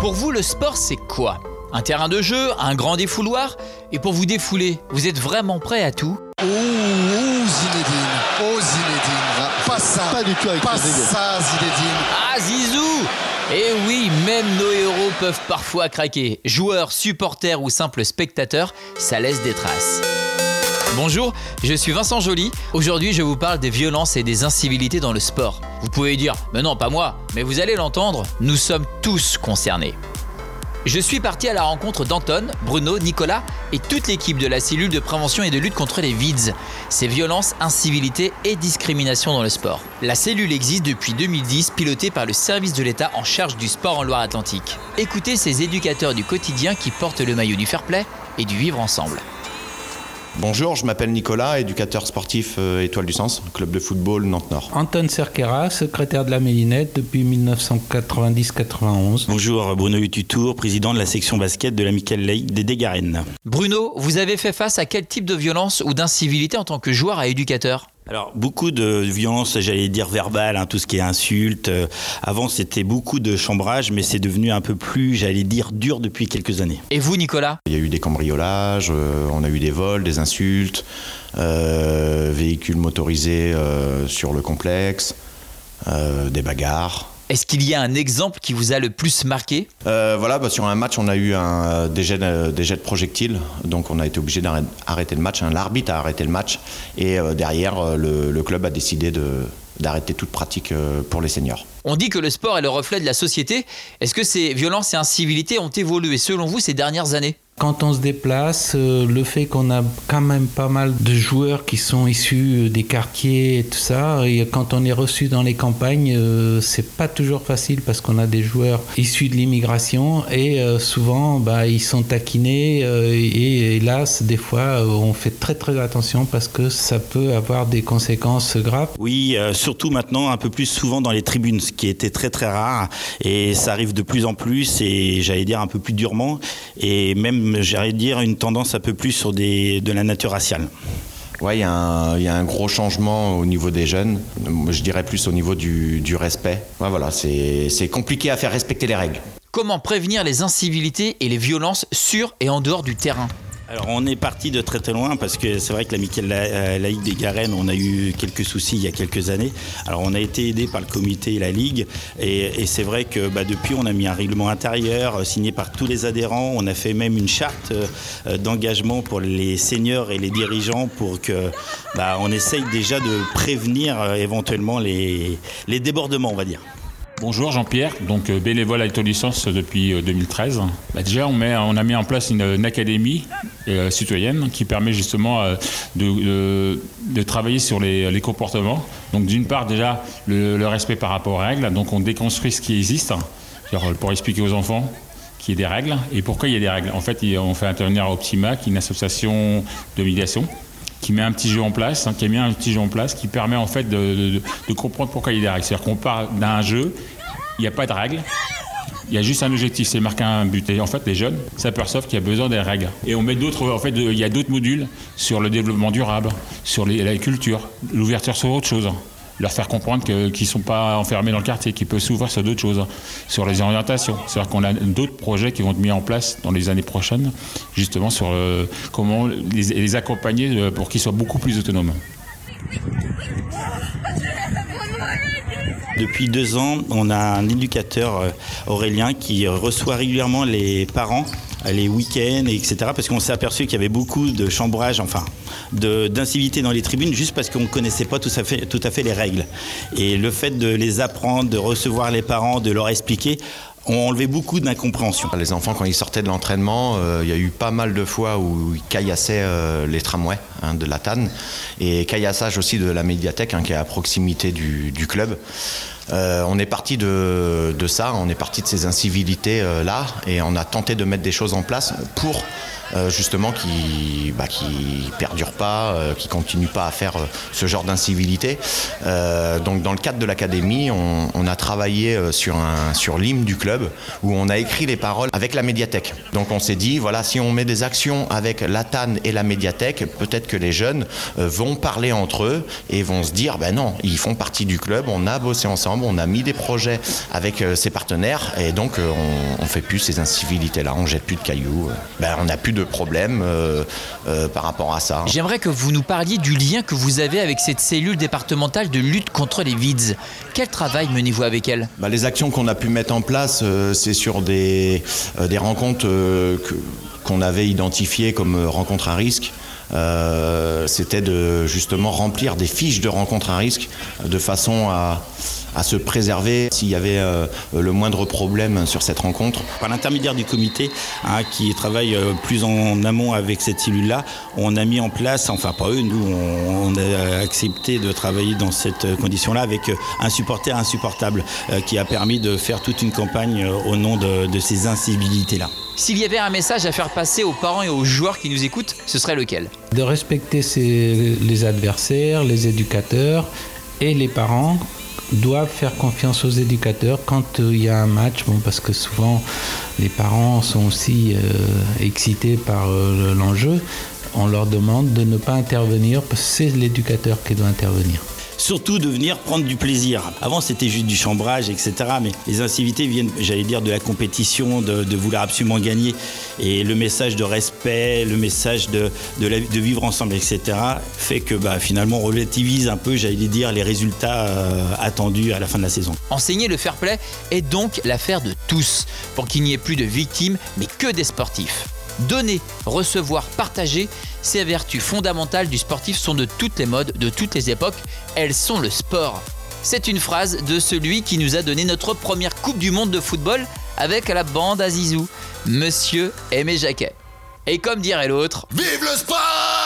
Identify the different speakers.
Speaker 1: Pour vous, le sport, c'est quoi? Un terrain de jeu, un grand défouloir? Et pour vous défouler, vous êtes vraiment prêt à tout?
Speaker 2: Oh, oh Zinedine, oh Zinedine, pas ça,
Speaker 3: Pas du tout avec
Speaker 2: pas ça Zinedine.
Speaker 1: Ah Zizou! Et oui, même nos héros peuvent parfois craquer. Joueurs, supporters ou simples spectateurs, ça laisse des traces. Bonjour, je suis Vincent Joly. Aujourd'hui, je vous parle des violences et des incivilités dans le sport. Vous pouvez dire, mais non, pas moi, mais vous allez l'entendre, nous sommes tous concernés. Je suis parti à la rencontre d'Anton, Bruno, Nicolas et toute l'équipe de la cellule de prévention et de lutte contre les VIDS, ces violences, incivilités et discriminations dans le sport. La cellule existe depuis 2010, pilotée par le service de l'État en charge du sport en Loire-Atlantique. Écoutez ces éducateurs du quotidien qui portent le maillot du fair play et du vivre ensemble.
Speaker 4: Bonjour, je m'appelle Nicolas, éducateur sportif euh, Étoile du Sens, club de football Nantes-Nord.
Speaker 5: Anton Cerquera, secrétaire de la Mélinette depuis 1990-91.
Speaker 6: Bonjour, Bruno Hututour, président de la section basket de l'Amical League des Dégarennes.
Speaker 1: Bruno, vous avez fait face à quel type de violence ou d'incivilité en tant que joueur et éducateur?
Speaker 6: Alors, beaucoup de violences, j'allais dire verbales, hein, tout ce qui est insultes. Euh, avant, c'était beaucoup de chambrage, mais c'est devenu un peu plus, j'allais dire, dur depuis quelques années.
Speaker 1: Et vous, Nicolas?
Speaker 4: Il y a eu des cambriolages, euh, on a eu des vols, des insultes, euh, véhicules motorisés euh, sur le complexe, euh, des bagarres.
Speaker 1: Est-ce qu'il y a un exemple qui vous a le plus marqué
Speaker 4: Euh, voilà, bah, sur un match, on a eu un, des, jets, de- des jets de projectiles, donc on a été obligé d'arrêter le match. hein. L'arbitre a arrêté le match et euh, derrière, euh, le, le club a décidé de- d'arrêter toute pratique euh, pour les seniors.
Speaker 1: On dit que le sport est le reflet de la société. Est-ce que ces violences et incivilités ont évolué selon vous ces dernières années?
Speaker 5: Quand on se déplace, euh, le fait qu'on a quand même pas mal de joueurs qui sont issus euh, des quartiers et tout ça, et quand on est reçu dans les campagnes, euh, c'est pas toujours facile parce qu'on a des joueurs issus de l'immigration et souvent bah, ils sont taquinés et hélas, des fois, on fait très très attention parce que ça peut avoir des conséquences graves.
Speaker 6: Oui, surtout maintenant, un peu plus souvent dans les tribunes, ce qui était très très rare. Et ça arrive de plus en plus, et j'allais dire un peu plus durement, et même, j'allais dire, une tendance un peu plus sur des, de la nature raciale.
Speaker 4: Ouais, il y, a un- il y a un gros changement au niveau des jeunes. Je dirais plus au niveau du, du respect. Ouais, voilà, c'est c'est compliqué à faire respecter les règles.
Speaker 1: Comment prévenir les incivilités et les violences sur et en dehors du terrain?
Speaker 6: Alors on est parti de très très loin parce que c'est vrai que l'amicale la- euh, laïque des Garennes, on a eu quelques soucis il y a quelques années. Alors on a été aidé par le comité et la ligue et, c'est vrai que bah, depuis on a mis un règlement intérieur euh, signé par tous les adhérents. On a fait même une charte euh, d'engagement pour les seniors et les dirigeants pour que bah, on essaye déjà de prévenir éventuellement les débordements on va dire.
Speaker 7: Bonjour Jean-Pierre, donc euh, bénévole à Licence depuis euh, 2013. Bah, déjà, on, a mis en place une, une académie euh, citoyenne qui permet justement euh, de, travailler sur les, comportements. Donc d'une part déjà le, respect par rapport aux règles, donc on déconstruit ce qui existe, pour expliquer aux enfants qu'il y a des règles et pourquoi il y a des règles? En fait, on fait intervenir Optima, qui est une association de médiation qui met un petit jeu en place, hein, qui un petit jeu en place, qui permet en fait de, comprendre pourquoi il y a des. C'est-à-dire qu'on part d'un jeu, il n'y a pas de règles, il y a juste un objectif, c'est marquer un but. Et en fait, les jeunes s'aperçoivent qu'il y a besoin des règles. Et on met d'autres, en fait, il y a d'autres modules sur le développement durable, sur les- la culture, l'ouverture sur autre chose. Leur faire comprendre qu'ils ne sont pas enfermés dans le quartier, qu'ils peuvent s'ouvrir sur d'autres choses, sur les orientations. C'est-à-dire qu'on a d'autres projets qui vont être mis en place dans les années prochaines, justement sur euh, comment les, accompagner euh, pour qu'ils soient beaucoup plus autonomes.
Speaker 6: Depuis deux ans, on a un éducateur, euh, Aurélien, qui reçoit régulièrement les parents les week-ends, et etc. Parce qu'on s'est aperçu qu'il y avait beaucoup de chambrage, enfin, d'incivilité dans les tribunes, juste parce qu'on ne connaissait pas tout à, fait, tout à fait les règles. Et le fait de les apprendre, de recevoir les parents, de leur expliquer, ont enlevé beaucoup d'incompréhension.
Speaker 4: Les enfants, quand ils sortaient de l'entraînement, euh, il y a eu pas mal de fois où ils caillassaient euh, les tramways hein, de la TAN et caillassage aussi de la médiathèque hein, qui est à proximité du, club. Euh, on est parti de, ça, on est parti de ces incivilités euh, et on a tenté de mettre des choses en place pour euh, justement bah, qui perdurent pas, qui continuent pas à faire ce genre d'incivilité. Donc dans le cadre de l'académie, on, a travaillé sur un sur l'hymne du club où on a écrit les paroles avec la médiathèque. Donc on s'est dit voilà si on met des actions avec la TAN et la médiathèque, peut-être que les jeunes euh, vont parler entre eux et vont se dire ben non, ils font partie du club, on a bossé ensemble, on a mis des projets avec euh, ses partenaires et donc euh, on, on fait plus ces incivilités là, on jette plus de cailloux, euh, ben on n'a plus de problème euh, euh, par rapport à ça.
Speaker 1: J'aimerais que vous nous parliez du lien que vous avez avec cette cellule départementale de lutte contre les vides. Quel travail menez-vous avec elle?
Speaker 4: Bah, les actions qu'on a pu mettre en place, euh, c'est sur des, euh, des rencontres euh, que- qu'on avait identifiées comme euh, rencontres à risque. Euh, C'était de justement remplir des fiches de rencontres à risque de façon à, se préserver s'il y avait euh, le moindre problème sur cette rencontre.
Speaker 6: Par l'intermédiaire du comité hein, qui travaille euh, plus en amont avec cette cellule-là, on a mis en place, enfin pas eux, nous on, a accepté de travailler dans cette condition-là avec un supporter insupportable qui a permis de faire toute une campagne au nom de, de ces incivilités-là.
Speaker 1: S'il y avait un message à faire passer aux parents et aux joueurs qui nous écoutent, ce serait lequel
Speaker 5: De respecter les adversaires, les éducateurs et les parents doivent faire confiance aux éducateurs quand euh, il y a un match, parce que souvent les parents sont aussi euh, excités par euh, l'enjeu. On leur demande de ne pas intervenir parce que c'est l'éducateur qui doit intervenir.
Speaker 6: Surtout de venir prendre du plaisir. Avant, c'était juste du chambrage, etc. Mais les incivilités viennent, j'allais dire, de la compétition, de, vouloir absolument gagner. Et le message de respect, le message de vivre ensemble, etc., fait que bah, finalement, on relativise un peu, j'allais dire, les résultats euh, attendus à la fin de la saison.
Speaker 1: Enseigner le fair play est donc l'affaire de tous, pour qu'il n'y ait plus de victimes, mais que des sportifs. Donner, recevoir, partager, ces vertus fondamentales du sportif sont de toutes les modes, de toutes les époques, elles sont le sport. C'est une phrase de celui qui nous a donné notre première Coupe du Monde de football avec la bande à Zizou, Monsieur Aimé Jacquet. Et comme dirait l'autre,
Speaker 2: Vive le sport